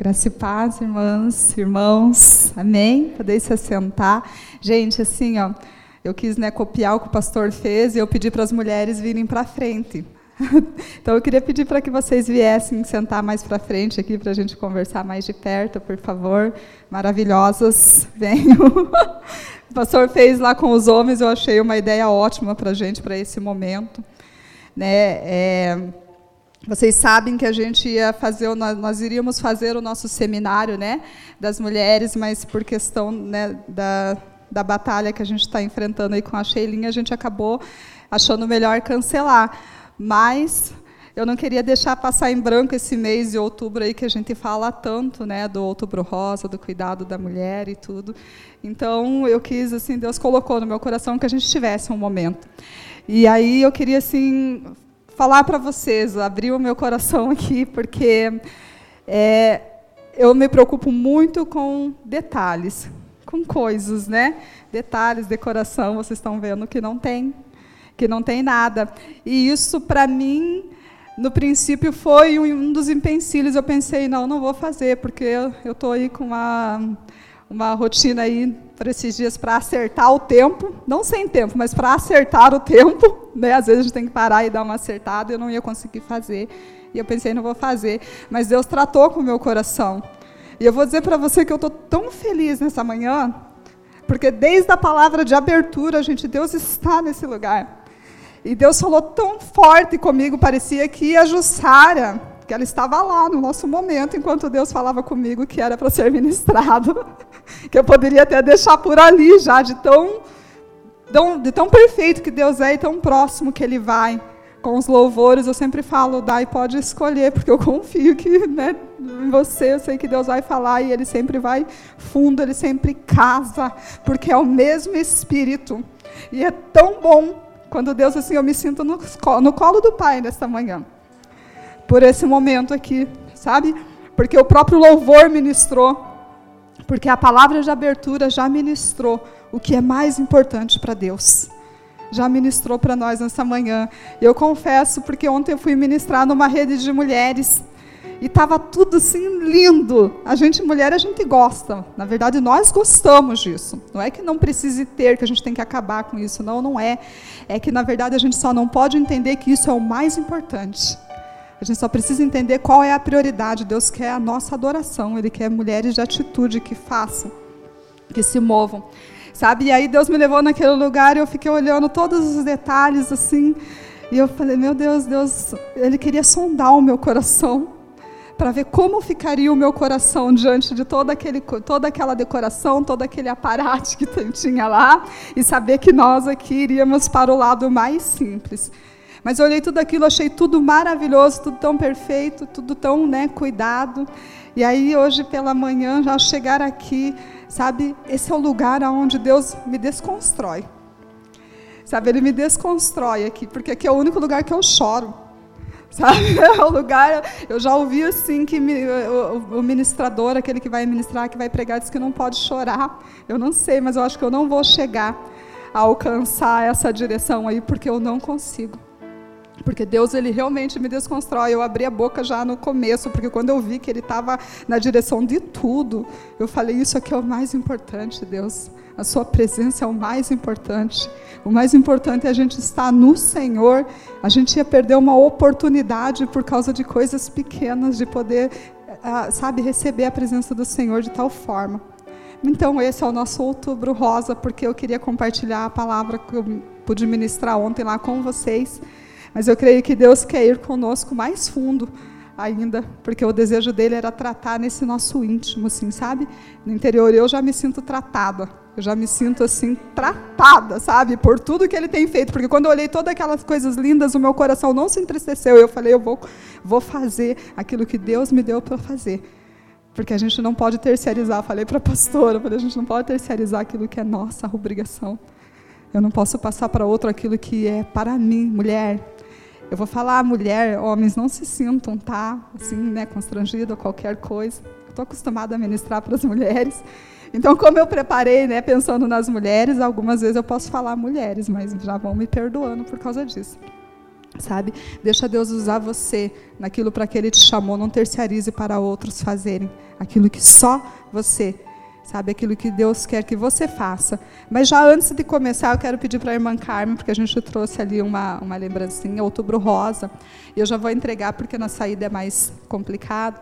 Graça e paz, irmãs, irmãos, amém? Podeis se assentar. Gente, assim, ó, eu quis né, copiar o que o pastor fez e eu pedi para as mulheres virem para frente. então eu queria pedir para que vocês viessem sentar mais para frente aqui para a gente conversar mais de perto, por favor. Maravilhosas, venham. o pastor fez lá com os homens, eu achei uma ideia ótima para a gente, para esse momento. Né, é, vocês sabem que a gente ia fazer, nós iríamos fazer o nosso seminário, né, das mulheres, mas por questão né, da, da batalha que a gente está enfrentando aí com a Sheilinha, a gente acabou achando melhor cancelar. Mas eu não queria deixar passar em branco esse mês de outubro aí que a gente fala tanto, né, do outubro rosa, do cuidado da mulher e tudo. Então eu quis assim, Deus colocou no meu coração que a gente tivesse um momento. E aí eu queria assim falar para vocês, abrir o meu coração aqui, porque é, eu me preocupo muito com detalhes, com coisas, né? Detalhes, decoração, vocês estão vendo que não tem, que não tem nada. E isso, para mim, no princípio, foi um dos empecilhos. Eu pensei, não, não vou fazer, porque eu estou aí com uma, uma rotina aí para esses dias para acertar o tempo, não sem tempo, mas para acertar o tempo, né? Às vezes a gente tem que parar e dar uma acertada, eu não ia conseguir fazer. E eu pensei, não vou fazer, mas Deus tratou com o meu coração. E eu vou dizer para você que eu estou tão feliz nessa manhã, porque desde a palavra de abertura, gente, Deus está nesse lugar. E Deus falou tão forte comigo, parecia que a Jussara, que ela estava lá no nosso momento, enquanto Deus falava comigo que era para ser ministrado. que eu poderia até deixar por ali já, de tão, de tão perfeito que Deus é e tão próximo que Ele vai. Com os louvores, eu sempre falo, dai, pode escolher, porque eu confio que né, em você, eu sei que Deus vai falar e Ele sempre vai fundo, Ele sempre casa, porque é o mesmo Espírito. E é tão bom quando Deus, assim, eu me sinto no, no colo do Pai nesta manhã, por esse momento aqui, sabe? Porque o próprio louvor ministrou porque a palavra de abertura já ministrou o que é mais importante para Deus. Já ministrou para nós nessa manhã. Eu confesso, porque ontem eu fui ministrar numa rede de mulheres e estava tudo assim lindo. A gente, mulher, a gente gosta. Na verdade, nós gostamos disso. Não é que não precise ter, que a gente tem que acabar com isso. Não, não é. É que, na verdade, a gente só não pode entender que isso é o mais importante. A gente só precisa entender qual é a prioridade. Deus quer a nossa adoração, Ele quer mulheres de atitude que façam, que se movam. Sabe? E aí Deus me levou naquele lugar e eu fiquei olhando todos os detalhes assim. E eu falei, meu Deus, Deus, Ele queria sondar o meu coração para ver como ficaria o meu coração diante de toda, aquele, toda aquela decoração, todo aquele aparato que tinha lá, e saber que nós aqui iríamos para o lado mais simples. Mas eu olhei tudo aquilo, achei tudo maravilhoso, tudo tão perfeito, tudo tão né, cuidado. E aí hoje pela manhã, já chegar aqui, sabe, esse é o lugar onde Deus me desconstrói. Sabe, Ele me desconstrói aqui, porque aqui é o único lugar que eu choro. Sabe, é o lugar, eu já ouvi assim que me, o, o ministrador, aquele que vai ministrar, que vai pregar, diz que não pode chorar. Eu não sei, mas eu acho que eu não vou chegar a alcançar essa direção aí, porque eu não consigo. Porque Deus ele realmente me desconstrói. Eu abri a boca já no começo, porque quando eu vi que ele estava na direção de tudo, eu falei: Isso aqui é o mais importante, Deus. A Sua presença é o mais importante. O mais importante é a gente estar no Senhor. A gente ia perder uma oportunidade por causa de coisas pequenas, de poder, ah, sabe, receber a presença do Senhor de tal forma. Então, esse é o nosso outubro rosa, porque eu queria compartilhar a palavra que eu pude ministrar ontem lá com vocês. Mas eu creio que Deus quer ir conosco mais fundo ainda, porque o desejo dele era tratar nesse nosso íntimo, assim, sabe? No interior eu já me sinto tratada, eu já me sinto assim tratada, sabe? Por tudo que ele tem feito, porque quando eu olhei todas aquelas coisas lindas, o meu coração não se entristeceu. Eu falei, eu vou, vou fazer aquilo que Deus me deu para fazer. Porque a gente não pode terceirizar, falei para a pastora, falei, a gente não pode terceirizar aquilo que é nossa obrigação. Eu não posso passar para outro aquilo que é para mim, mulher. Eu vou falar, mulher, homens, não se sintam, tá? Assim, né, constrangido qualquer coisa. Estou acostumada a ministrar para as mulheres. Então, como eu preparei, né, pensando nas mulheres, algumas vezes eu posso falar mulheres, mas já vão me perdoando por causa disso. sabe? Deixa Deus usar você naquilo para que Ele te chamou. Não terciarize para outros fazerem aquilo que só você sabe? Aquilo que Deus quer que você faça. Mas já antes de começar, eu quero pedir para a irmã Carmen, porque a gente trouxe ali uma, uma lembrancinha, outubro rosa, e eu já vou entregar porque na saída é mais complicado.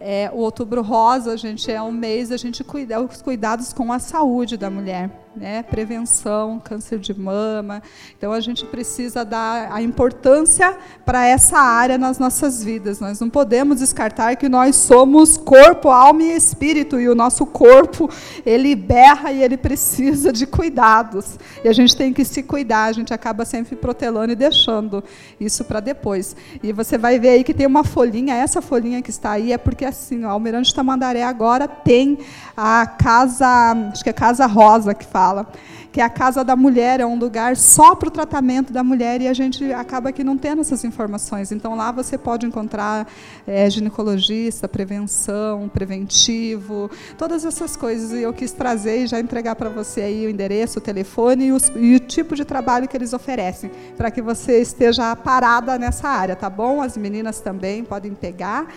É, o outubro rosa, gente, é um mês a gente cuida os cuidados com a saúde da mulher né? prevenção, câncer de mama. Então a gente precisa dar a importância para essa área nas nossas vidas. Nós não podemos descartar que nós somos corpo, alma e espírito e o nosso corpo, ele berra e ele precisa de cuidados. E a gente tem que se cuidar, a gente acaba sempre protelando e deixando isso para depois. E você vai ver aí que tem uma folhinha, essa folhinha que está aí é porque assim, o Almirante Tamandaré agora tem a casa, acho que é Casa Rosa que fala que a casa da mulher é um lugar só para o tratamento da mulher e a gente acaba que não tendo essas informações. Então lá você pode encontrar é, ginecologista, prevenção, preventivo, todas essas coisas. E eu quis trazer e já entregar para você aí o endereço, o telefone e, os, e o tipo de trabalho que eles oferecem, para que você esteja parada nessa área, tá bom? As meninas também podem pegar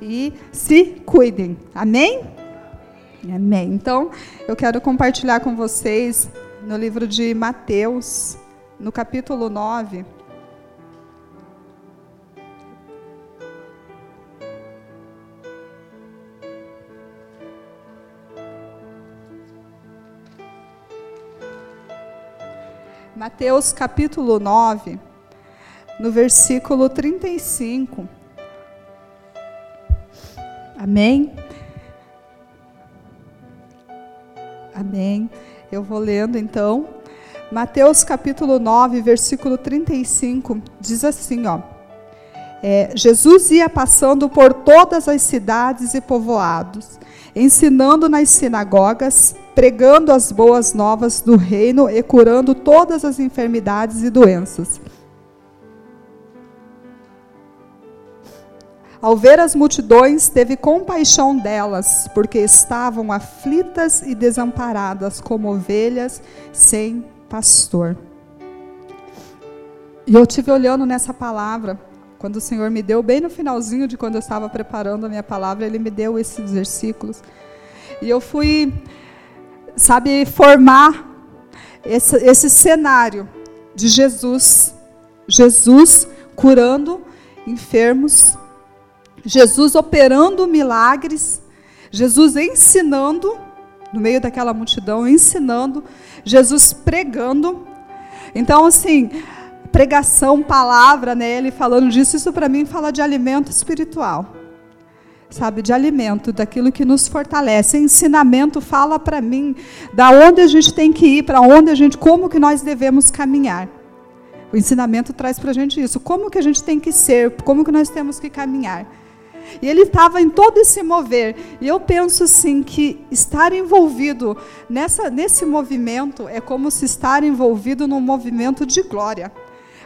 e se cuidem. Amém? Amém. Então, eu quero compartilhar com vocês no livro de Mateus, no capítulo 9. Mateus capítulo 9, no versículo 35. Amém? Amém. Eu vou lendo então. Mateus capítulo 9, versículo 35, diz assim, ó. É, Jesus ia passando por todas as cidades e povoados, ensinando nas sinagogas, pregando as boas novas do reino e curando todas as enfermidades e doenças. Ao ver as multidões, teve compaixão delas, porque estavam aflitas e desamparadas, como ovelhas sem pastor. E eu tive olhando nessa palavra, quando o Senhor me deu, bem no finalzinho de quando eu estava preparando a minha palavra, Ele me deu esses versículos. E eu fui, sabe, formar esse, esse cenário de Jesus. Jesus curando enfermos, Jesus operando milagres, Jesus ensinando, no meio daquela multidão, ensinando, Jesus pregando. Então, assim, pregação, palavra, né, ele falando disso, isso para mim fala de alimento espiritual. Sabe, de alimento, daquilo que nos fortalece. Ensinamento fala para mim da onde a gente tem que ir, para onde a gente, como que nós devemos caminhar. O ensinamento traz para a gente isso. Como que a gente tem que ser, como que nós temos que caminhar. E ele estava em todo esse mover. E eu penso assim que estar envolvido nessa, nesse movimento é como se estar envolvido num movimento de glória.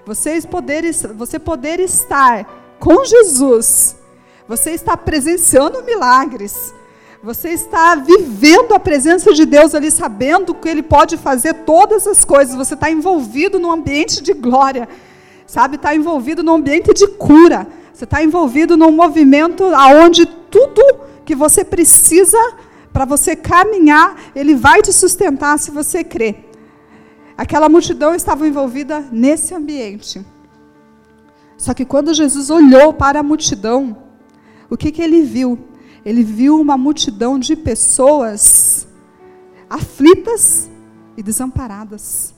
Vocês poder, você poder estar com Jesus, você está presenciando milagres. Você está vivendo a presença de Deus ali, sabendo que Ele pode fazer todas as coisas. Você está envolvido num ambiente de glória, sabe? Está envolvido num ambiente de cura. Você está envolvido num movimento aonde tudo que você precisa para você caminhar, ele vai te sustentar se você crer. Aquela multidão estava envolvida nesse ambiente. Só que quando Jesus olhou para a multidão, o que, que ele viu? Ele viu uma multidão de pessoas aflitas e desamparadas.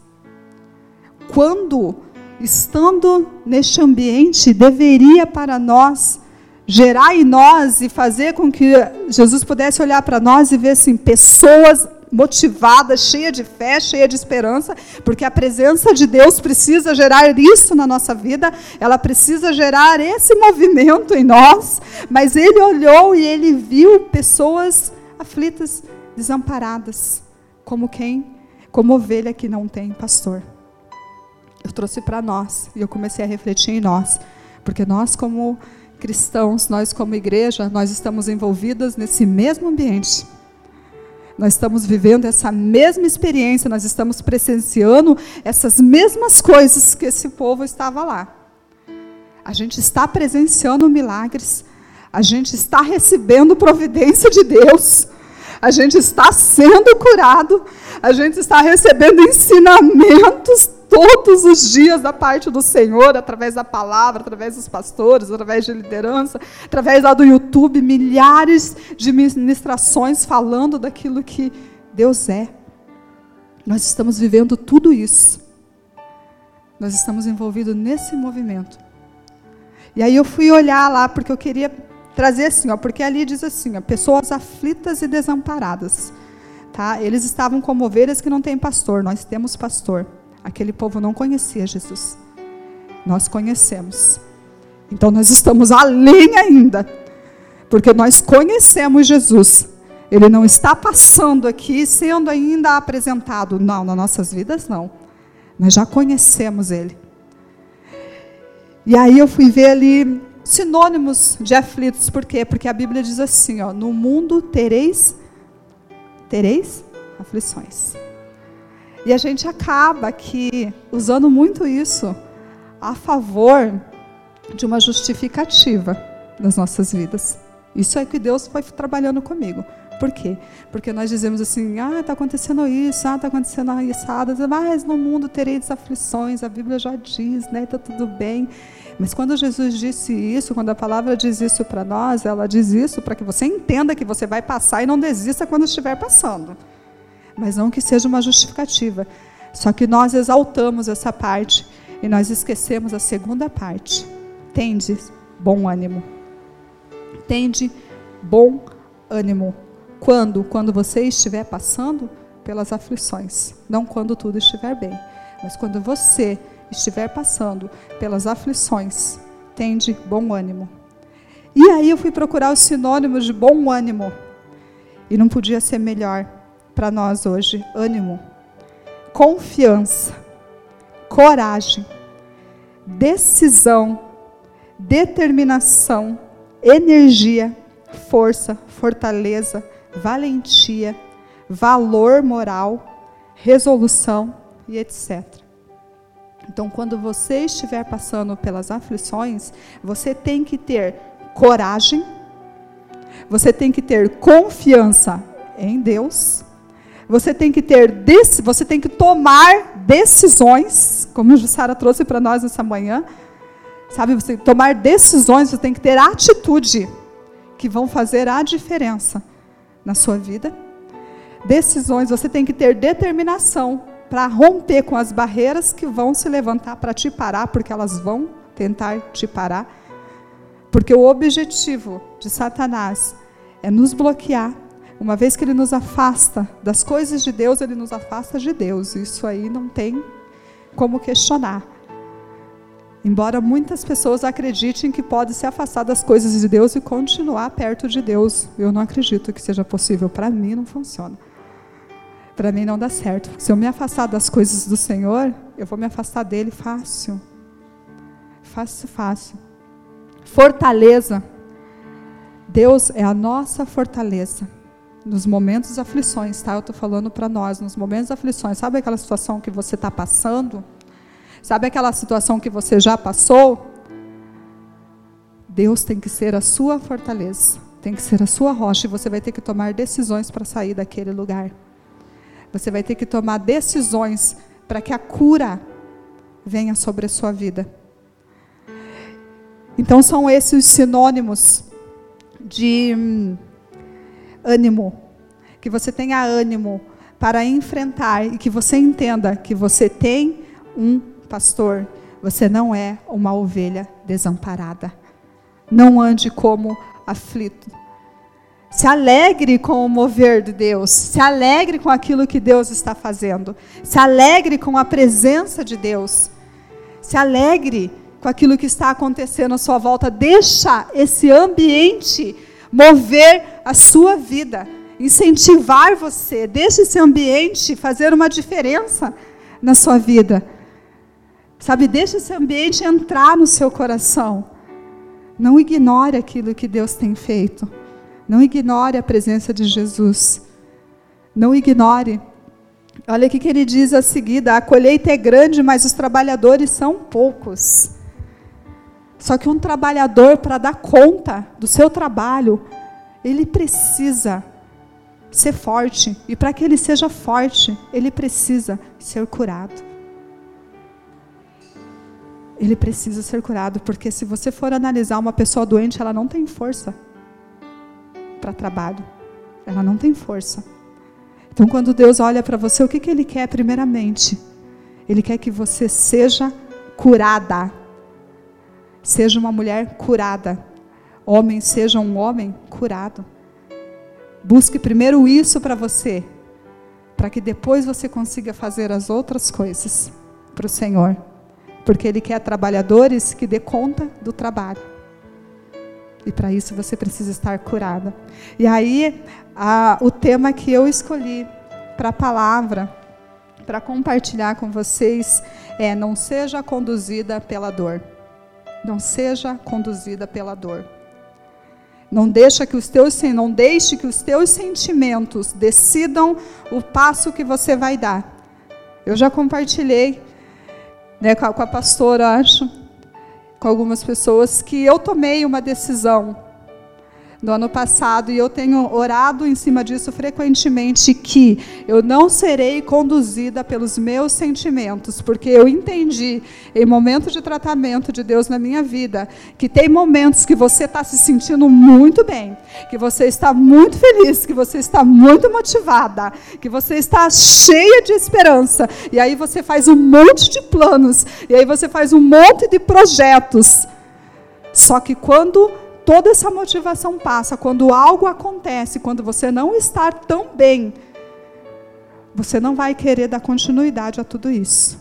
Quando estando neste ambiente, deveria para nós gerar em nós e fazer com que Jesus pudesse olhar para nós e ver assim, pessoas motivadas, cheias de fé, cheias de esperança, porque a presença de Deus precisa gerar isso na nossa vida, ela precisa gerar esse movimento em nós, mas ele olhou e ele viu pessoas aflitas, desamparadas, como quem? Como ovelha que não tem pastor eu trouxe para nós e eu comecei a refletir em nós, porque nós como cristãos, nós como igreja, nós estamos envolvidas nesse mesmo ambiente. Nós estamos vivendo essa mesma experiência, nós estamos presenciando essas mesmas coisas que esse povo estava lá. A gente está presenciando milagres, a gente está recebendo providência de Deus, a gente está sendo curado, a gente está recebendo ensinamentos todos os dias da parte do Senhor, através da palavra, através dos pastores, através de liderança, através lá do YouTube, milhares de ministrações falando daquilo que Deus é. Nós estamos vivendo tudo isso. Nós estamos envolvidos nesse movimento. E aí eu fui olhar lá, porque eu queria trazer assim, ó, porque ali diz assim, ó, pessoas aflitas e desamparadas. Tá? Eles estavam como ovelhas que não têm pastor, nós temos pastor. Aquele povo não conhecia Jesus. Nós conhecemos. Então nós estamos além ainda, porque nós conhecemos Jesus. Ele não está passando aqui sendo ainda apresentado. Não, nas nossas vidas não. Nós já conhecemos ele. E aí eu fui ver ali sinônimos de aflitos, por quê? Porque a Bíblia diz assim, ó, no mundo tereis tereis aflições. E a gente acaba aqui usando muito isso a favor de uma justificativa das nossas vidas. Isso é que Deus foi trabalhando comigo. Por quê? Porque nós dizemos assim, ah, está acontecendo isso, ah, está acontecendo isso, mas no mundo tereis aflições, a Bíblia já diz, né, está tudo bem. Mas quando Jesus disse isso, quando a palavra diz isso para nós, ela diz isso para que você entenda que você vai passar e não desista quando estiver passando. Mas não que seja uma justificativa. Só que nós exaltamos essa parte e nós esquecemos a segunda parte. Tende bom ânimo. Tende bom ânimo. Quando? Quando você estiver passando pelas aflições, não quando tudo estiver bem, mas quando você estiver passando pelas aflições, tende bom ânimo. E aí eu fui procurar os sinônimos de bom ânimo. E não podia ser melhor para nós hoje. Ânimo, confiança, coragem, decisão, determinação, energia, força, fortaleza, valentia, valor moral, resolução e etc. Então, quando você estiver passando pelas aflições, você tem que ter coragem, você tem que ter confiança em Deus, você tem que ter, você tem que tomar decisões, como a Jussara trouxe para nós essa manhã, sabe? Você tomar decisões, você tem que ter atitude que vão fazer a diferença na sua vida. Decisões, você tem que ter determinação para romper com as barreiras que vão se levantar para te parar, porque elas vão tentar te parar. Porque o objetivo de Satanás é nos bloquear. Uma vez que ele nos afasta das coisas de Deus, ele nos afasta de Deus. Isso aí não tem como questionar. Embora muitas pessoas acreditem que pode se afastar das coisas de Deus e continuar perto de Deus, eu não acredito que seja possível. Para mim, não funciona. Para mim, não dá certo. Se eu me afastar das coisas do Senhor, eu vou me afastar dele fácil. Fácil, fácil. Fortaleza. Deus é a nossa fortaleza. Nos momentos de aflições, tá? Eu estou falando para nós, nos momentos de aflições. Sabe aquela situação que você está passando? Sabe aquela situação que você já passou? Deus tem que ser a sua fortaleza, tem que ser a sua rocha, e você vai ter que tomar decisões para sair daquele lugar. Você vai ter que tomar decisões para que a cura venha sobre a sua vida. Então são esses os sinônimos de hum, ânimo, que você tenha ânimo para enfrentar e que você entenda que você tem um pastor, você não é uma ovelha desamparada. Não ande como aflito. Se alegre com o mover de Deus. Se alegre com aquilo que Deus está fazendo. Se alegre com a presença de Deus. Se alegre com aquilo que está acontecendo à sua volta. Deixa esse ambiente mover a sua vida, incentivar você. Deixa esse ambiente fazer uma diferença na sua vida. Sabe, deixa esse ambiente entrar no seu coração. Não ignore aquilo que Deus tem feito. Não ignore a presença de Jesus. Não ignore. Olha o que ele diz a seguida: a colheita é grande, mas os trabalhadores são poucos. Só que um trabalhador, para dar conta do seu trabalho, ele precisa ser forte. E para que ele seja forte, ele precisa ser curado. Ele precisa ser curado, porque se você for analisar uma pessoa doente, ela não tem força para trabalho. Ela não tem força. Então, quando Deus olha para você, o que, que Ele quer primeiramente? Ele quer que você seja curada. Seja uma mulher curada. Homem, seja um homem curado. Busque primeiro isso para você, para que depois você consiga fazer as outras coisas para o Senhor. Porque Ele quer trabalhadores que dê conta do trabalho. E para isso você precisa estar curada. E aí, a, o tema que eu escolhi para a palavra, para compartilhar com vocês, é: não seja conduzida pela dor. Não seja conduzida pela dor. Não deixa que os teus não deixe que os teus sentimentos decidam o passo que você vai dar. Eu já compartilhei né, com, a, com a pastora, acho, com algumas pessoas que eu tomei uma decisão no ano passado, e eu tenho orado em cima disso frequentemente, que eu não serei conduzida pelos meus sentimentos, porque eu entendi, em momento de tratamento de Deus na minha vida, que tem momentos que você está se sentindo muito bem, que você está muito feliz, que você está muito motivada, que você está cheia de esperança, e aí você faz um monte de planos, e aí você faz um monte de projetos. Só que quando toda essa motivação passa, quando algo acontece, quando você não está tão bem, você não vai querer dar continuidade a tudo isso.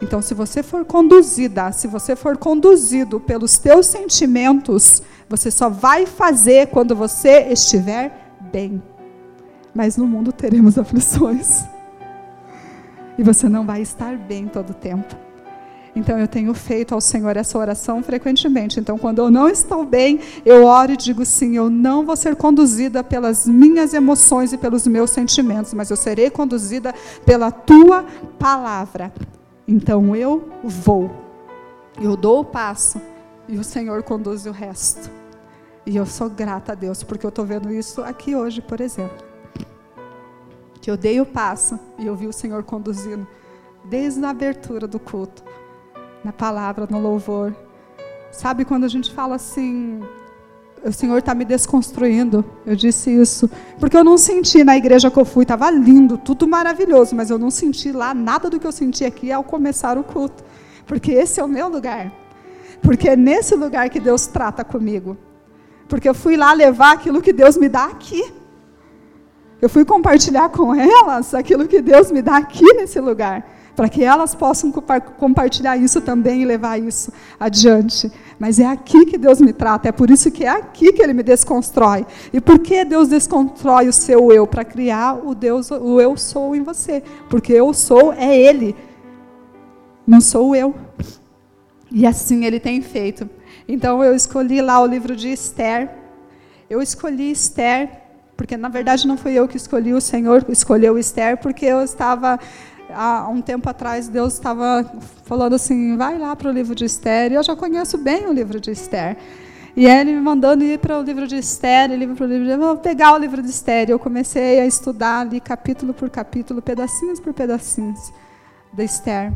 Então, se você for conduzida, se você for conduzido pelos teus sentimentos, você só vai fazer quando você estiver bem. Mas no mundo teremos aflições. E você não vai estar bem todo o tempo. Então eu tenho feito ao Senhor essa oração frequentemente. Então quando eu não estou bem, eu oro e digo sim, eu não vou ser conduzida pelas minhas emoções e pelos meus sentimentos, mas eu serei conduzida pela tua palavra. Então eu vou. Eu dou o passo e o Senhor conduz o resto. E eu sou grata a Deus porque eu estou vendo isso aqui hoje, por exemplo. Que eu dei o passo e eu vi o Senhor conduzindo desde a abertura do culto na palavra, no louvor. Sabe quando a gente fala assim, o Senhor está me desconstruindo. Eu disse isso. Porque eu não senti na igreja que eu fui, estava lindo, tudo maravilhoso, mas eu não senti lá nada do que eu senti aqui ao começar o culto. Porque esse é o meu lugar. Porque é nesse lugar que Deus trata comigo. Porque eu fui lá levar aquilo que Deus me dá aqui. Eu fui compartilhar com elas aquilo que Deus me dá aqui nesse lugar para que elas possam compartilhar isso também e levar isso adiante. Mas é aqui que Deus me trata, é por isso que é aqui que Ele me desconstrói. E por que Deus desconstrói o seu eu? Para criar o Deus, o eu sou em você. Porque eu sou é Ele, não sou eu. E assim Ele tem feito. Então eu escolhi lá o livro de Esther. Eu escolhi Esther porque na verdade não fui eu que escolhi, o Senhor escolheu Esther, porque eu estava há um tempo atrás Deus estava falando assim, vai lá para o livro de Esther, e eu já conheço bem o livro de Esther. E ele me mandando ir para o livro de Esther, livro para o livro de... Vou pegar o livro de Esther. Eu comecei a estudar ali capítulo por capítulo, pedacinhos por pedacinhos da Esther.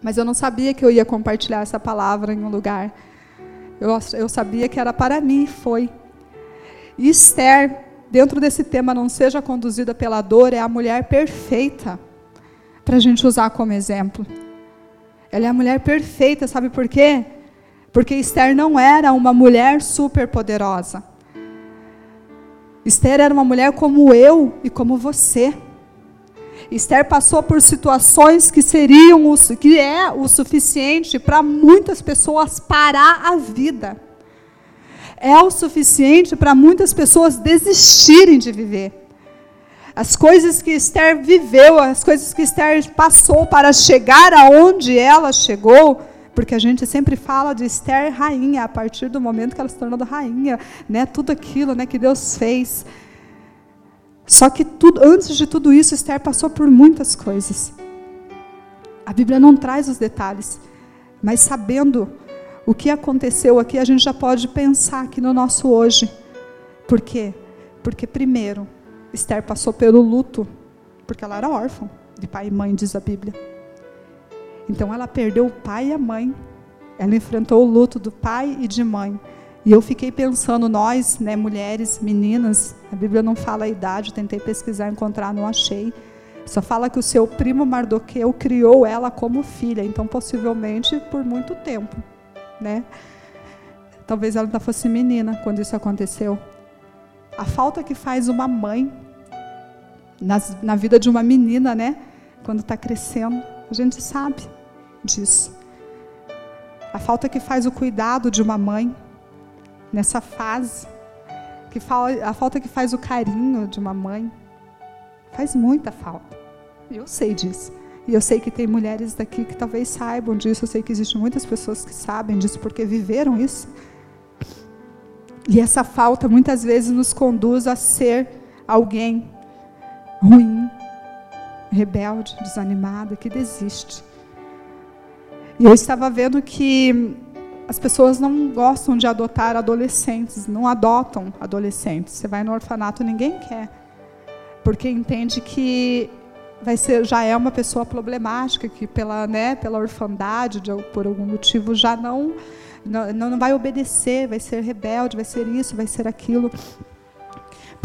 Mas eu não sabia que eu ia compartilhar essa palavra em um lugar. Eu, eu sabia que era para mim foi. E Esther, dentro desse tema, não seja conduzida pela dor, é a mulher perfeita para a gente usar como exemplo. Ela é a mulher perfeita, sabe por quê? Porque Esther não era uma mulher super poderosa. Esther era uma mulher como eu e como você. Esther passou por situações que seriam o, que é o suficiente para muitas pessoas parar a vida. É o suficiente para muitas pessoas desistirem de viver. As coisas que Esther viveu, as coisas que Esther passou para chegar aonde ela chegou, porque a gente sempre fala de Esther rainha a partir do momento que ela se tornou rainha, né? Tudo aquilo, né, que Deus fez. Só que tudo, antes de tudo isso, Esther passou por muitas coisas. A Bíblia não traz os detalhes, mas sabendo o que aconteceu aqui, a gente já pode pensar aqui no nosso hoje. Por quê? Porque, primeiro, Esther passou pelo luto, porque ela era órfã de pai e mãe, diz a Bíblia. Então, ela perdeu o pai e a mãe. Ela enfrentou o luto do pai e de mãe. E eu fiquei pensando, nós, né, mulheres, meninas, a Bíblia não fala a idade, tentei pesquisar, encontrar, não achei. Só fala que o seu primo Mardoqueu criou ela como filha, então possivelmente por muito tempo né? Talvez ela ainda fosse menina quando isso aconteceu. A falta que faz uma mãe na vida de uma menina, né? Quando está crescendo, a gente sabe disso. A falta que faz o cuidado de uma mãe nessa fase, que a falta que faz o carinho de uma mãe, faz muita falta. Eu sei disso. E eu sei que tem mulheres daqui que talvez saibam disso. Eu sei que existem muitas pessoas que sabem disso porque viveram isso. E essa falta muitas vezes nos conduz a ser alguém ruim, rebelde, desanimada, que desiste. E eu estava vendo que as pessoas não gostam de adotar adolescentes, não adotam adolescentes. Você vai no orfanato, ninguém quer. Porque entende que vai ser já é uma pessoa problemática que pela né pela orfandade de, por algum motivo já não, não não vai obedecer vai ser rebelde vai ser isso vai ser aquilo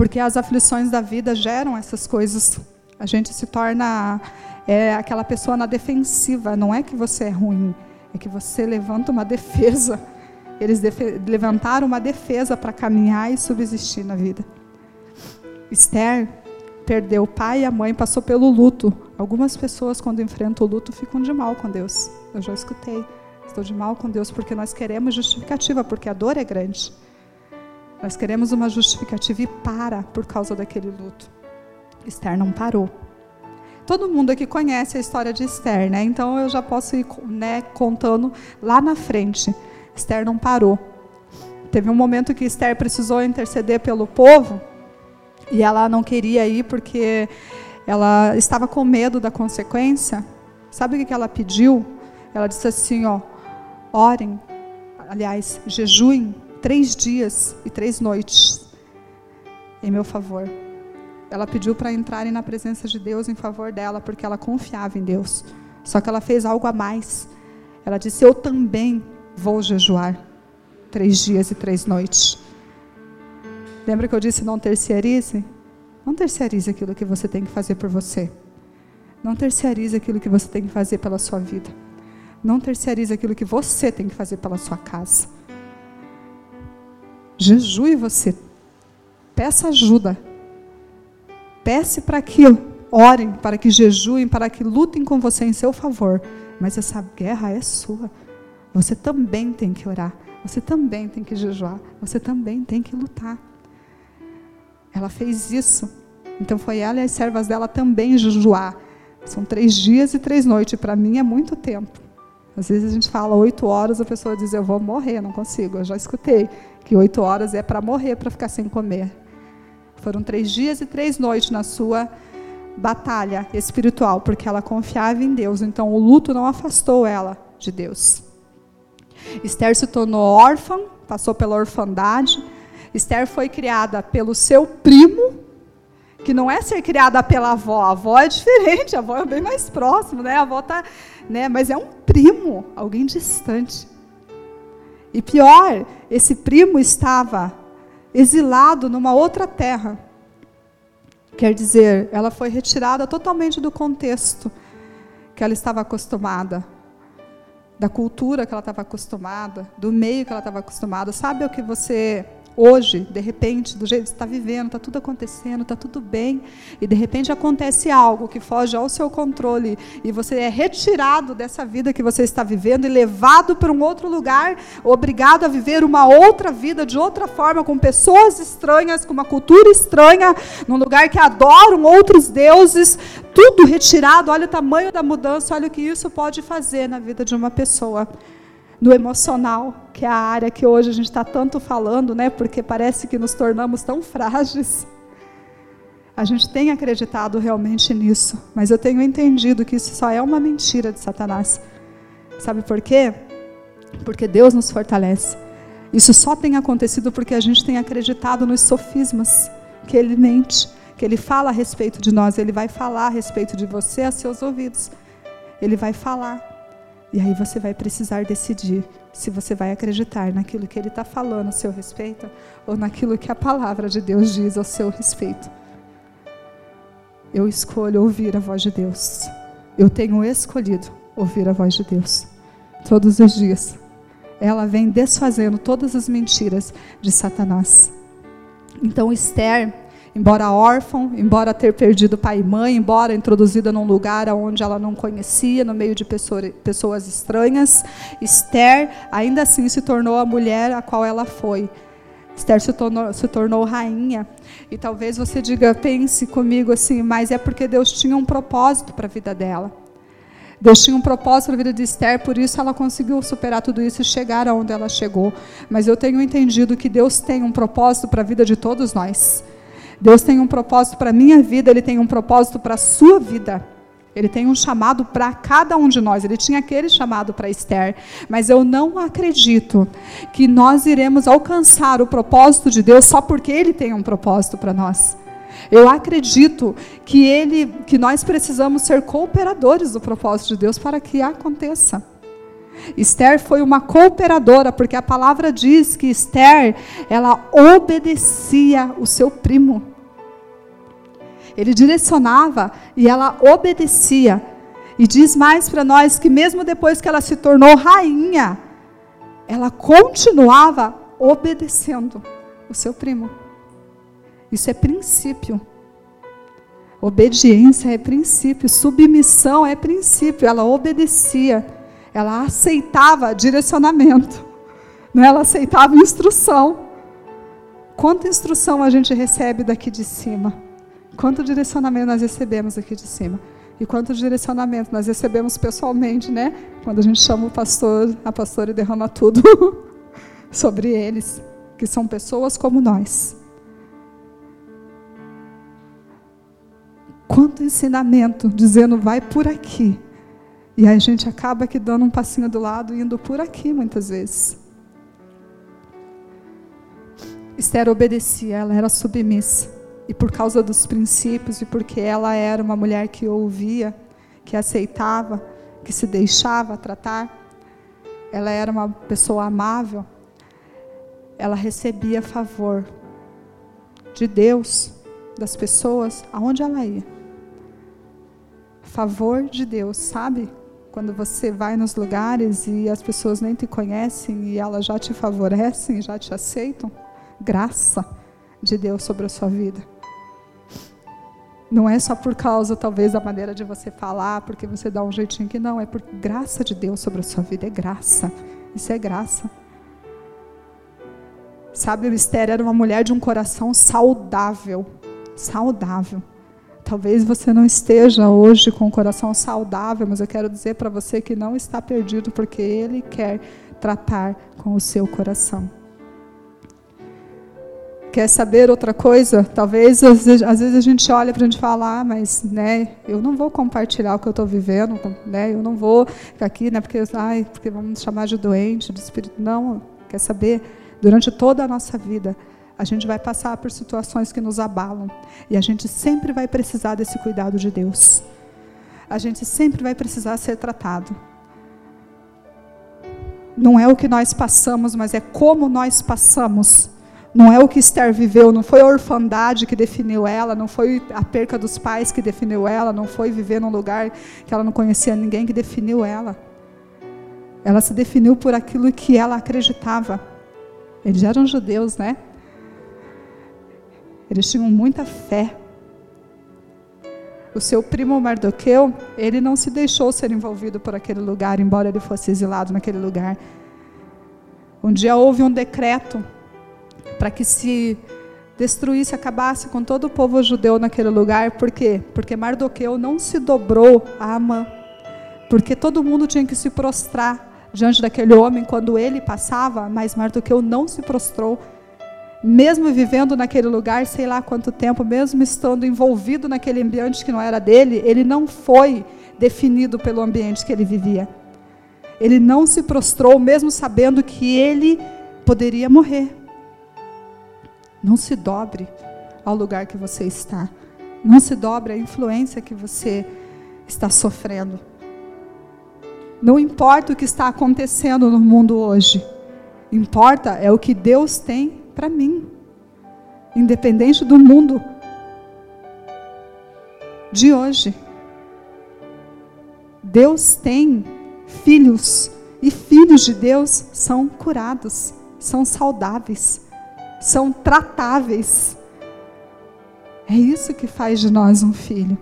porque as aflições da vida geram essas coisas a gente se torna é, aquela pessoa na defensiva não é que você é ruim é que você levanta uma defesa eles levantaram uma defesa para caminhar e subsistir na vida Esther perdeu o pai e a mãe, passou pelo luto. Algumas pessoas, quando enfrentam o luto, ficam de mal com Deus. Eu já escutei. Estou de mal com Deus porque nós queremos justificativa, porque a dor é grande. Nós queremos uma justificativa e para por causa daquele luto. Esther não parou. Todo mundo aqui conhece a história de Esther, né? Então eu já posso ir né, contando lá na frente. Esther não parou. Teve um momento que Esther precisou interceder pelo povo e ela não queria ir porque ela estava com medo da consequência. Sabe o que ela pediu? Ela disse assim, ó, orem, aliás, jejuem três dias e três noites em meu favor. Ela pediu para entrarem na presença de Deus em favor dela, porque ela confiava em Deus. Só que ela fez algo a mais. Ela disse: Eu também vou jejuar três dias e três noites. Lembra que eu disse não terceirize? Não terceirize aquilo que você tem que fazer por você. Não terceirize aquilo que você tem que fazer pela sua vida. Não terceirize aquilo que você tem que fazer pela sua casa. Jejue você. Peça ajuda. Peça para que orem, para que jejuem, para que lutem com você em seu favor. Mas essa guerra é sua. Você também tem que orar. Você também tem que jejuar. Você também tem que lutar. Ela fez isso. Então foi ela e as servas dela também jejuar. São três dias e três noites. Para mim é muito tempo. Às vezes a gente fala oito horas, a pessoa diz, eu vou morrer, não consigo. Eu já escutei que oito horas é para morrer, para ficar sem comer. Foram três dias e três noites na sua batalha espiritual, porque ela confiava em Deus. Então o luto não afastou ela de Deus. Esther se tornou órfã, passou pela orfandade, Esther foi criada pelo seu primo, que não é ser criada pela avó. A avó é diferente, a avó é bem mais próximo, né? A avó tá, né? Mas é um primo, alguém distante. E pior, esse primo estava exilado numa outra terra. Quer dizer, ela foi retirada totalmente do contexto que ela estava acostumada, da cultura que ela estava acostumada, do meio que ela estava acostumada. Sabe o que você hoje, de repente, do jeito que você está vivendo, está tudo acontecendo, está tudo bem, e de repente acontece algo que foge ao seu controle, e você é retirado dessa vida que você está vivendo e levado para um outro lugar, obrigado a viver uma outra vida de outra forma, com pessoas estranhas, com uma cultura estranha, num lugar que adoram outros deuses, tudo retirado. Olha o tamanho da mudança, olha o que isso pode fazer na vida de uma pessoa no emocional, que é a área que hoje a gente está tanto falando, né? Porque parece que nos tornamos tão frágeis. A gente tem acreditado realmente nisso, mas eu tenho entendido que isso só é uma mentira de Satanás. Sabe por quê? porque Deus nos fortalece. Isso só tem acontecido porque a gente tem acreditado nos sofismas que Ele mente, que Ele fala a respeito de nós, Ele vai falar a respeito de você a seus ouvidos. Ele vai falar. E aí você vai precisar decidir se você vai acreditar naquilo que Ele está falando a seu respeito ou naquilo que a palavra de Deus diz ao seu respeito. Eu escolho ouvir a voz de Deus. Eu tenho escolhido ouvir a voz de Deus todos os dias. Ela vem desfazendo todas as mentiras de Satanás. Então, Esther, embora órfã, embora ter perdido pai e mãe, embora introduzida num lugar onde ela não conhecia, no meio de pessoas estranhas, Esther ainda assim se tornou a mulher a qual ela foi. Esther se tornou, se tornou rainha. E talvez você diga, pense comigo assim, mas é porque Deus tinha um propósito para a vida dela. Deus tinha um propósito na vida de Esther, por isso ela conseguiu superar tudo isso e chegar aonde ela chegou. Mas eu tenho entendido que Deus tem um propósito para a vida de todos nós. Deus tem um propósito para a minha vida, Ele tem um propósito para a sua vida. Ele tem um chamado para cada um de nós. Ele tinha aquele chamado para Esther. Mas eu não acredito que nós iremos alcançar o propósito de Deus só porque Ele tem um propósito para nós. Eu acredito que ele, que nós precisamos ser cooperadores do propósito de Deus para que aconteça. Esther foi uma cooperadora, porque a palavra diz que Esther, ela obedecia o seu primo. Ele direcionava e ela obedecia. E diz mais para nós que mesmo depois que ela se tornou rainha, ela continuava obedecendo o seu primo. Isso é princípio. Obediência é princípio, submissão é princípio. Ela obedecia, ela aceitava direcionamento, né? ela aceitava instrução. Quanta instrução a gente recebe daqui de cima? Quanto direcionamento nós recebemos aqui de cima? E quanto direcionamento nós recebemos pessoalmente, né? Quando a gente chama o pastor, a pastora derrama tudo sobre eles, que são pessoas como nós. Quanto ensinamento dizendo vai por aqui. E a gente acaba aqui dando um passinho do lado, indo por aqui muitas vezes. Esther obedecia, ela era submissa. E por causa dos princípios e porque ela era uma mulher que ouvia, que aceitava, que se deixava tratar, ela era uma pessoa amável, ela recebia favor de Deus, das pessoas, aonde ela ia favor de Deus, sabe? Quando você vai nos lugares e as pessoas nem te conhecem e elas já te favorecem, já te aceitam, graça de Deus sobre a sua vida. Não é só por causa, talvez, da maneira de você falar, porque você dá um jeitinho que não, é por graça de Deus sobre a sua vida, é graça. Isso é graça. Sabe, o Esther era uma mulher de um coração saudável. Saudável. Talvez você não esteja hoje com o coração saudável, mas eu quero dizer para você que não está perdido, porque Ele quer tratar com o seu coração. Quer saber outra coisa? Talvez às vezes, a gente olha para a gente falar, ah, mas né, eu não vou compartilhar o que eu estou vivendo, né, eu não vou ficar aqui, né, porque, ai, porque vamos chamar de doente, de espírito. Não, quer saber? Durante toda a nossa vida, a gente vai passar por situações que nos abalam. E a gente sempre vai precisar desse cuidado de Deus. A gente sempre vai precisar ser tratado. Não é o que nós passamos, mas é como nós passamos. Não é o que Esther viveu, não foi a orfandade que definiu ela, não foi a perca dos pais que definiu ela, não foi viver num lugar que ela não conhecia ninguém que definiu ela. Ela se definiu por aquilo que ela acreditava. Eles eram judeus, né? Eles tinham muita fé. O seu primo Mardoqueu, ele não se deixou ser envolvido por aquele lugar, embora ele fosse exilado naquele lugar. Um dia houve um decreto para que se destruísse, acabasse com todo o povo judeu naquele lugar. Por quê? Porque Mardoqueu não se dobrou a Amã. Porque todo mundo tinha que se prostrar diante daquele homem quando ele passava, mas Mardoqueu não se prostrou mesmo vivendo naquele lugar, sei lá quanto tempo, mesmo estando envolvido naquele ambiente que não era dele, ele não foi definido pelo ambiente que ele vivia. Ele não se prostrou, mesmo sabendo que ele poderia morrer. Não se dobre ao lugar que você está. Não se dobre à influência que você está sofrendo. Não importa o que está acontecendo no mundo hoje. Importa é o que Deus tem para mim. Independente do mundo de hoje. Deus tem filhos e filhos de Deus são curados, são saudáveis, são tratáveis. É isso que faz de nós um filho.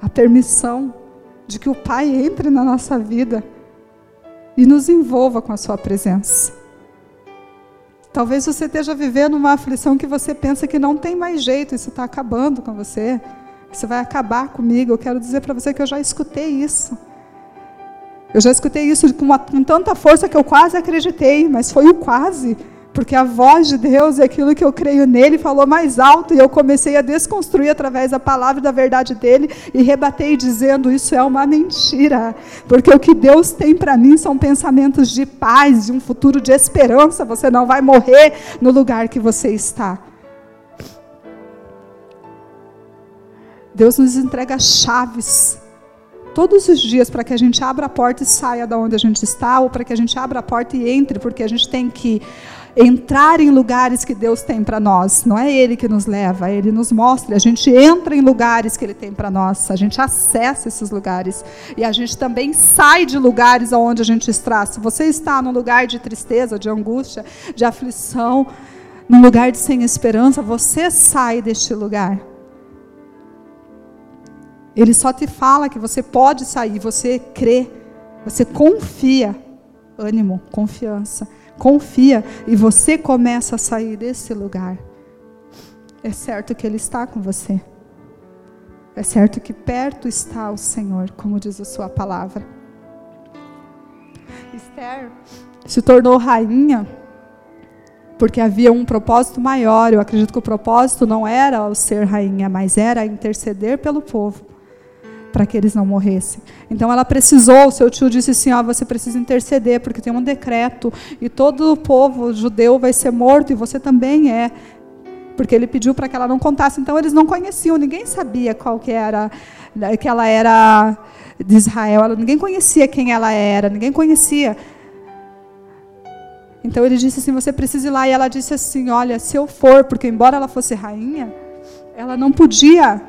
A permissão de que o Pai entre na nossa vida e nos envolva com a sua presença. Talvez você esteja vivendo uma aflição que você pensa que não tem mais jeito, isso está acabando com você, isso vai acabar comigo. Eu quero dizer para você que eu já escutei isso. Eu já escutei isso com, uma, com tanta força que eu quase acreditei, mas foi o quase porque a voz de Deus e aquilo que eu creio nele falou mais alto e eu comecei a desconstruir através da palavra e da verdade dele e rebatei dizendo isso é uma mentira, porque o que Deus tem para mim são pensamentos de paz, de um futuro de esperança. Você não vai morrer no lugar que você está. Deus nos entrega chaves todos os dias para que a gente abra a porta e saia da onde a gente está, ou para que a gente abra a porta e entre, porque a gente tem que entrar em lugares que Deus tem para nós. Não é Ele que nos leva, Ele nos mostra. A gente entra em lugares que Ele tem para nós, a gente acessa esses lugares. E a gente também sai de lugares onde a gente está. Se você está num lugar de tristeza, de angústia, de aflição, num lugar de sem esperança, você sai deste lugar. Ele só te fala que você pode sair, você crê, você confia. Ânimo, confiança confia e você começa a sair desse lugar, é certo que Ele está com você. É certo que perto está o Senhor, como diz a sua palavra. Esther se tornou rainha porque havia um propósito maior. Eu acredito que o propósito não era o ser rainha, mas era interceder pelo povo para que eles não morressem. Então ela precisou, seu tio disse assim: ó, você precisa interceder, porque tem um decreto, e todo o povo judeu vai ser morto, e você também é. Porque ele pediu para que ela não contasse. Então eles não conheciam, ninguém sabia qual que era, que ela era de Israel, ninguém conhecia quem ela era, ninguém conhecia. Então ele disse assim: você precisa ir lá. E ela disse assim: olha, se eu for, porque embora ela fosse rainha, ela não podia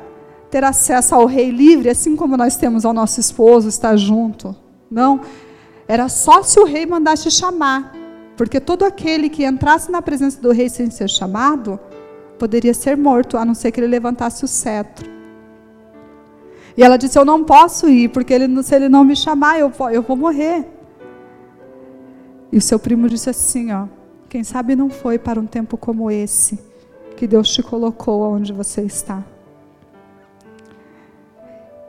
ter acesso ao rei livre, assim como nós temos ao nosso esposo, estar junto. Não. Era só se o rei mandasse chamar. Porque todo aquele que entrasse na presença do rei sem ser chamado, poderia ser morto, a não ser que ele levantasse o cetro. E ela disse: Eu não posso ir, porque ele, se ele não me chamar, eu eu vou morrer. E o seu primo disse assim: ó, Quem sabe não foi para um tempo como esse que Deus te colocou onde você está.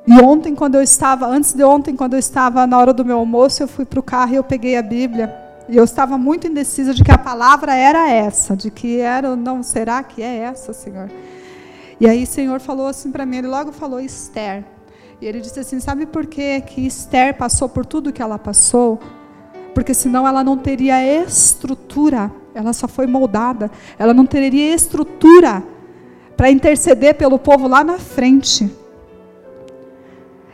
E ontem, quando eu estava, antes de ontem, quando eu estava na hora do meu almoço, eu fui para o carro e eu peguei a Bíblia. E eu estava muito indecisa de que a palavra era essa, de que era, não, será que é essa, Senhor? E aí o Senhor falou assim para mim, ele logo falou Esther. E ele disse assim: Sabe por que, que Esther passou por tudo que ela passou? Porque senão ela não teria estrutura, ela só foi moldada, ela não teria estrutura para interceder pelo povo lá na frente.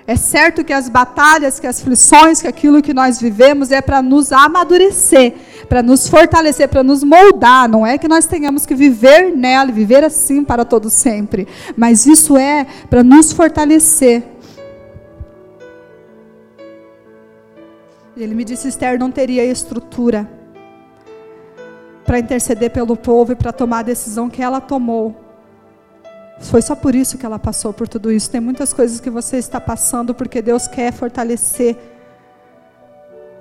É certo que as batalhas, que as aflições, que aquilo que nós vivemos é para nos amadurecer, para nos fortalecer, para nos moldar. Não é que nós tenhamos que viver nela, viver assim para todo sempre. Mas isso é para nos fortalecer. Ele me disse: Esther não teria estrutura para interceder pelo povo e para tomar a decisão que ela tomou. Foi só por isso que ela passou por tudo isso. Tem muitas coisas que você está passando porque Deus quer fortalecer.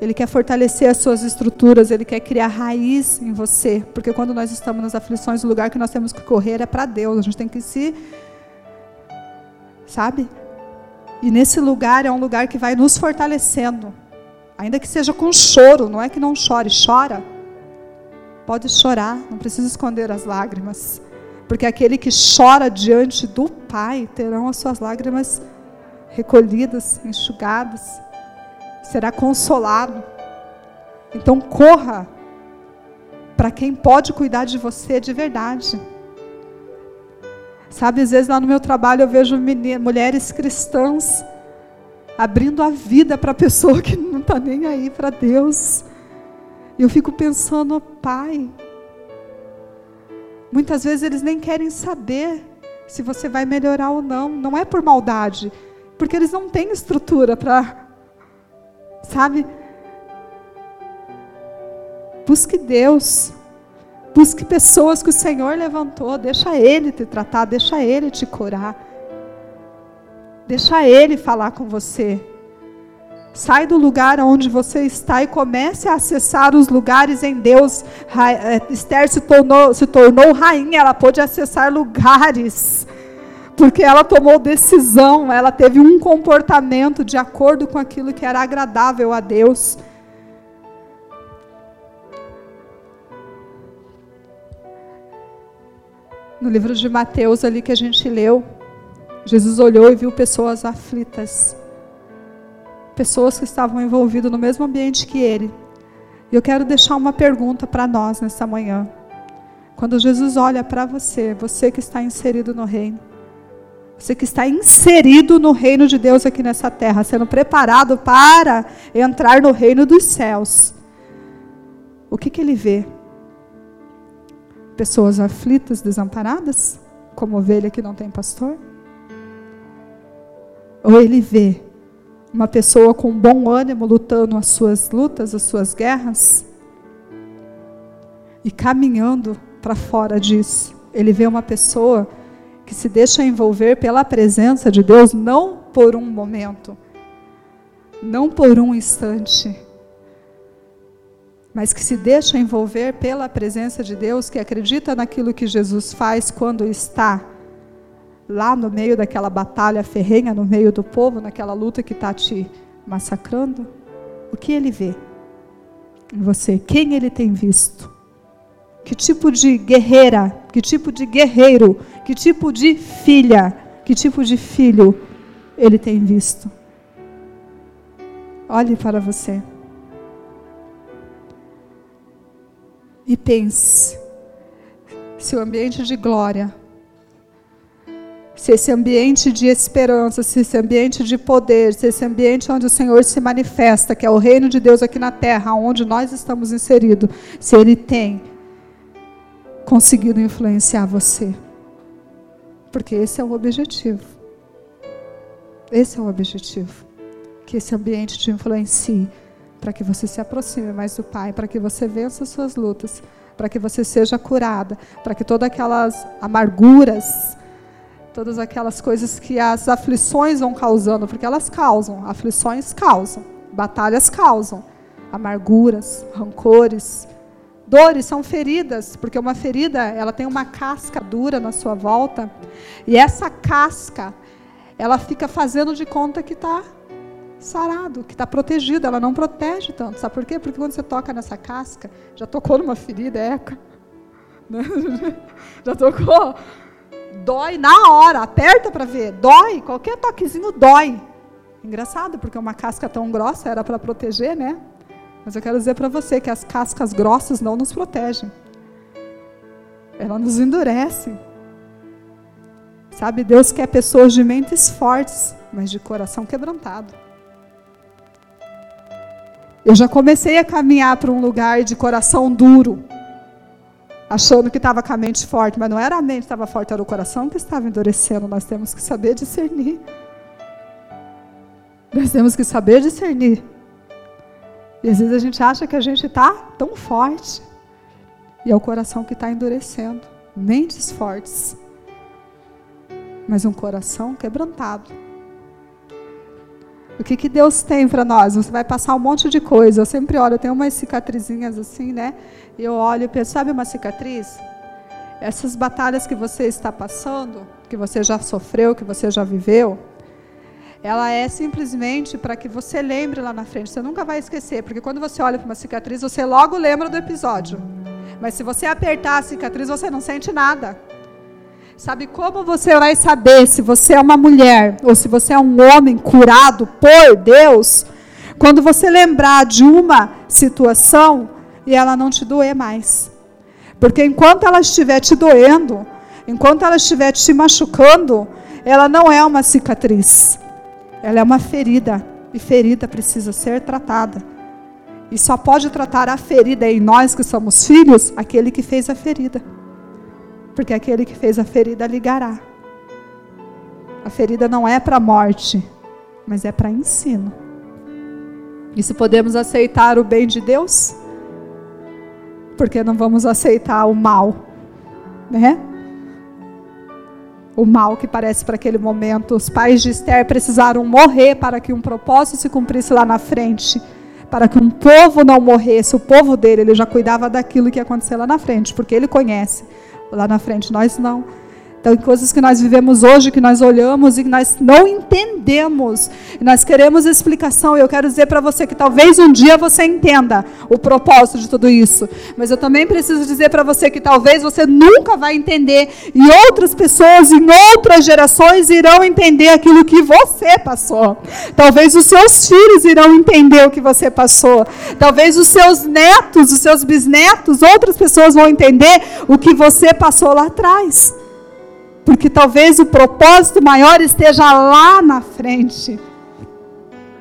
Ele quer fortalecer as suas estruturas, ele quer criar raiz em você. Porque quando nós estamos nas aflições, o lugar que nós temos que correr é para Deus. A gente tem que se. Sabe? E nesse lugar é um lugar que vai nos fortalecendo. Ainda que seja com choro, não é que não chore, chora. Pode chorar, não precisa esconder as lágrimas. Porque aquele que chora diante do Pai terão as suas lágrimas recolhidas, enxugadas, será consolado. Então corra para quem pode cuidar de você de verdade. Sabe, às vezes lá no meu trabalho eu vejo mulheres cristãs abrindo a vida para a pessoa que não está nem aí para Deus. Eu fico pensando, pai, muitas vezes eles nem querem saber se você vai melhorar ou não. Não é por maldade, porque eles não têm estrutura para, sabe? Busque Deus. Busque pessoas que o Senhor levantou. Deixa Ele te tratar, deixa Ele te curar. Deixa Ele falar com você. Sai do lugar onde você está e comece a acessar os lugares em Deus. Eh, Esther se tornou, se tornou rainha, ela pôde acessar lugares. Porque ela tomou decisão, ela teve um comportamento de acordo com aquilo que era agradável a Deus. No livro de Mateus, ali que a gente leu, Jesus olhou e viu pessoas aflitas, pessoas que estavam envolvidas no mesmo ambiente que ele. E eu quero deixar uma pergunta para nós nessa manhã. Quando Jesus olha para você, você que está inserido no reino, você que está inserido no reino de Deus aqui nessa terra, sendo preparado para entrar no reino dos céus, o que, que ele vê? pessoas aflitas, desamparadas, como ovelha que não tem pastor? Ou ele vê uma pessoa com bom ânimo lutando as suas lutas, as suas guerras? E caminhando para fora disso, ele vê uma pessoa que se deixa envolver pela presença de Deus, não por um momento, não por um instante, mas que se deixa envolver pela presença de Deus, que acredita naquilo que Jesus faz quando está lá no meio daquela batalha ferrenha, no meio do povo, naquela luta que está te massacrando, o que ele vê em você? Quem ele tem visto? Que tipo de guerreira, que tipo de guerreiro, que tipo de filha, que tipo de filho ele tem visto? Olhe para você. e pense se o ambiente de glória, se esse ambiente de esperança, se esse ambiente de poder, se esse ambiente onde o Senhor se manifesta, que é o reino de Deus aqui na terra, onde nós estamos inseridos, se ele tem conseguido influenciar você. Porque esse é o objetivo. Esse é o objetivo. Que esse ambiente te influencie para que você se aproxime mais do Pai, para que você vença as suas lutas, para que você seja curada, para que todas aquelas amarguras, todas aquelas coisas que as aflições vão causando, porque elas causam, aflições causam, batalhas causam, amarguras, rancores, dores são feridas, porque uma ferida, ela tem uma casca dura na sua volta, e essa casca, ela fica fazendo de conta que está sarado, que está protegido, ela não protege tanto. Sabe por quê? Porque quando você toca nessa casca, já tocou numa ferida, eca. Né? Já tocou. Dói na hora, aperta para ver, dói, qualquer toquezinho dói. Engraçado, porque uma casca tão grossa era para proteger, né? Mas eu quero dizer para você que as cascas grossas não nos protegem. Ela nos endurece. Sabe, Deus quer pessoas de mentes fortes, mas de coração quebrantado. Eu já comecei a caminhar para um lugar de coração duro, achando que estava com a mente forte, mas não era a mente que estava forte, era o coração que estava endurecendo. Nós temos que saber discernir. Nós temos que saber discernir. E às vezes a gente acha que a gente está tão forte, e é o coração que está endurecendo. Mentes fortes, mas um coração quebrantado. O que, que Deus tem para nós? Você vai passar um monte de coisa. Eu sempre olho, eu tenho umas cicatrizinhas assim, né? E eu olho e penso, sabe uma cicatriz? Essas batalhas que você está passando, que você já sofreu, que você já viveu, ela é simplesmente para que você lembre lá na frente. Você nunca vai esquecer, porque quando você olha para uma cicatriz, você logo lembra do episódio. Mas se você apertar a cicatriz, você não sente nada. Sabe como você vai saber se você é uma mulher ou se você é um homem curado por Deus? Quando você lembrar de uma situação e ela não te doer mais. Porque enquanto ela estiver te doendo, enquanto ela estiver te machucando, ela não é uma cicatriz. Ela é uma ferida. E ferida precisa ser tratada. E só pode tratar a ferida em nós que somos filhos, aquele que fez a ferida. Porque aquele que fez a ferida ligará. A ferida não é para morte, mas é para ensino. E se podemos aceitar o bem de Deus, porque não vamos aceitar o mal, né? O mal que parece para aquele momento. Os pais de Esther precisaram morrer para que um propósito se cumprisse lá na frente. Para que um povo não morresse, o povo dele, ele já cuidava daquilo que ia acontecer lá na frente, porque ele conhece lá na frente, nós não. Então, coisas que nós vivemos hoje, que nós olhamos e que nós não entendemos, nós queremos explicação. E eu quero dizer para você que talvez um dia você entenda o propósito de tudo isso. Mas eu também preciso dizer para você que talvez você nunca vai entender e outras pessoas em outras gerações irão entender aquilo que você passou. Talvez os seus filhos irão entender o que você passou. Talvez os seus netos, os seus bisnetos, outras pessoas vão entender o que você passou lá atrás. Porque talvez o propósito maior esteja lá na frente.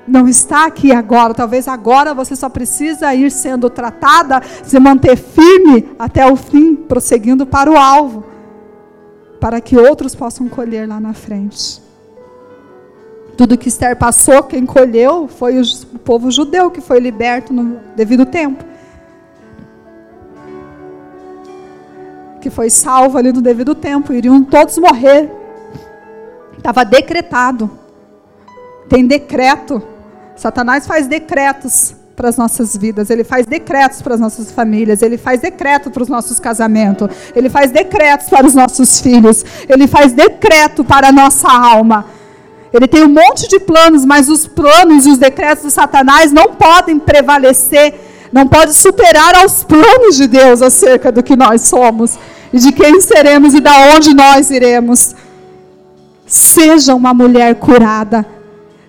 Não está aqui agora. Talvez agora você só precisa ir sendo tratada, se manter firme até o fim, prosseguindo para o alvo, para que outros possam colher lá na frente. Tudo que Esther passou, quem colheu foi o povo judeu que foi liberto no devido tempo. Que foi salvo ali no devido tempo, iriam todos morrer. Estava decretado. Tem decreto. Satanás faz decretos para as nossas vidas, ele faz decretos para as nossas famílias, ele faz decreto para os nossos casamentos, ele faz decretos para os nossos filhos, ele faz decreto para a nossa alma. Ele tem um monte de planos, mas os planos e os decretos de Satanás não podem prevalecer, não podem superar aos planos de Deus acerca do que nós somos e de quem seremos e da onde nós iremos. Seja uma mulher curada.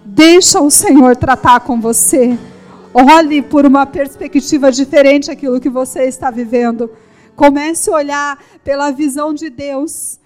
Deixa o Senhor tratar com você. Olhe por uma perspectiva diferente aquilo que você está vivendo. Comece a olhar pela visão de Deus.